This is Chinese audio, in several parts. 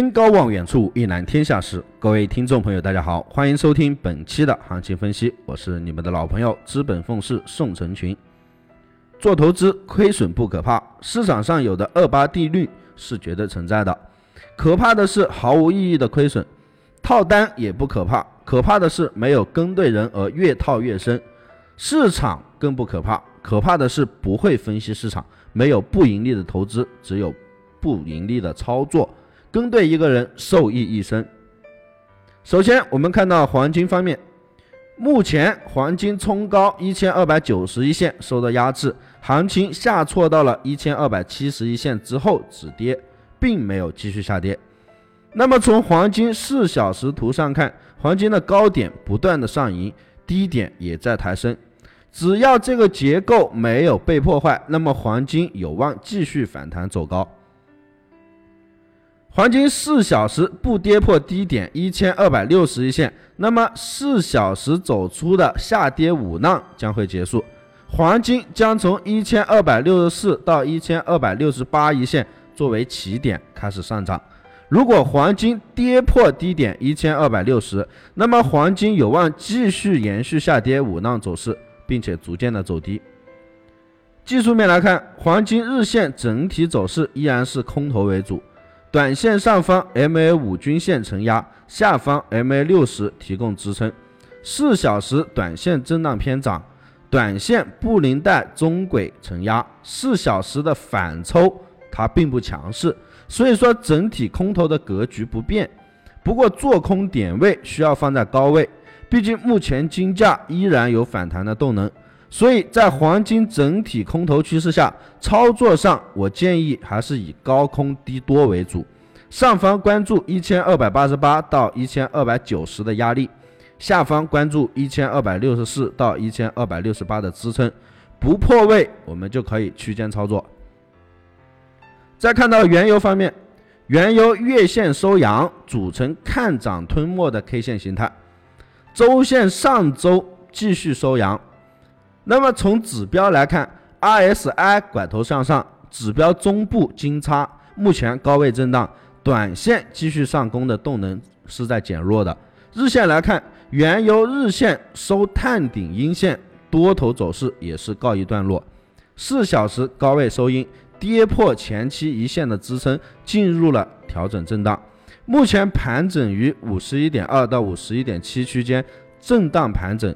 登高望远处，一览天下事。各位听众朋友，大家好，欢迎收听本期的行情分析，我是你们的老朋友资本凤氏宋成群。做投资亏损不可怕，市场上有的二八定律是绝对存在的，可怕的是毫无意义的亏损。套单也不可怕，可怕的是没有跟对人而越套越深。市场更不可怕，可怕的是不会分析市场，没有不盈利的投资，只有不盈利的操作。跟对一个人，受益一生。首先，我们看到黄金方面，目前黄金冲高一千二百九十一线受到压制，行情下挫到了一千二百七十一线之后止跌，并没有继续下跌。那么从黄金四小时图上看，黄金的高点不断的上移，低点也在抬升。只要这个结构没有被破坏，那么黄金有望继续反弹走高。黄金四小时不跌破低点一千二百六十一线，那么四小时走出的下跌五浪将会结束，黄金将从一千二百六十四到一千二百六十八一线作为起点开始上涨。如果黄金跌破低点一千二百六十，那么黄金有望继续延续下跌五浪走势，并且逐渐的走低。技术面来看，黄金日线整体走势依然是空头为主，短线上方 MA 五均线承压，下方 MA 六十提供支撑。四小时短线震荡偏涨，短线布林带中轨承压，四小时的反抽它并不强势。所以说整体空头的格局不变，不过做空点位需要放在高位，毕竟目前金价依然有反弹的动能，所以在黄金整体空头趋势下，操作上我建议还是以高空低多为主，上方关注一千二百八十八到一千二百九十的压力，下方关注一千二百六十四到一千二百六十八的支撑，不破位我们就可以区间操作。再看到原油方面，原油月线收阳，组成看涨吞没的 K 线形态，周线上周继续收阳。那么从指标来看，RSI 拐头向上，指标中部金叉目前高位震荡，短线继续上攻的动能是在减弱的。日线来看，原油日线收探顶阴线，多头走势也是告一段落。四小时高位收阴。跌破前期一线的支撑，进入了调整震荡，目前盘整于五十一点二到五十一点七区间震荡盘整。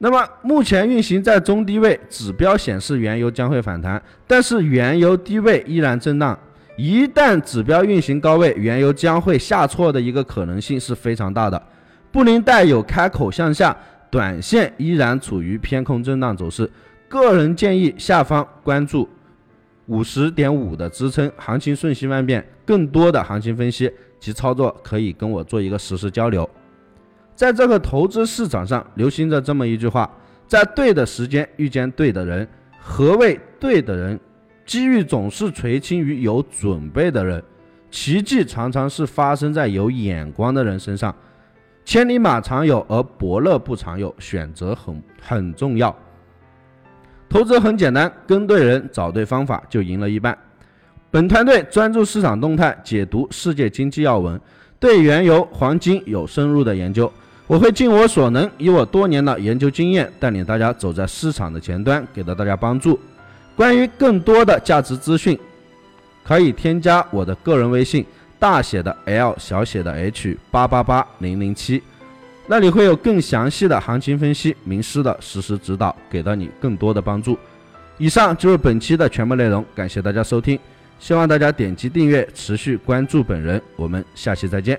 那么目前运行在中低位，指标显示原油将会反弹，但是原油低位依然震荡。一旦指标运行高位，原油将会下挫的一个可能性是非常大的。布林带有开口向下，短线依然处于偏空震荡走势。个人建议下方关注五十点五的支撑，行情瞬息万变，更多的行情分析及操作可以跟我做一个实时交流。在这个投资市场上，流行着这么一句话：在对的时间遇见对的人。何谓对的人？机遇总是垂青于有准备的人，奇迹常常是发生在有眼光的人身上。千里马常有，而伯乐不常有，选择很很重要。投资很简单，跟对人，找对方法就赢了一半。本团队专注市场动态，解读世界经济要闻，对原油、黄金有深入的研究。我会尽我所能，以我多年的研究经验，带领大家走在市场的前端，给到大家帮助。关于更多的价值资讯，可以添加我的个人微信：大写的 L，小写的 H，八八八零零七。那里会有更详细的行情分析，名师的实时指导，给到你更多的帮助。以上就是本期的全部内容，感谢大家收听，希望大家点击订阅，持续关注本人，我们下期再见。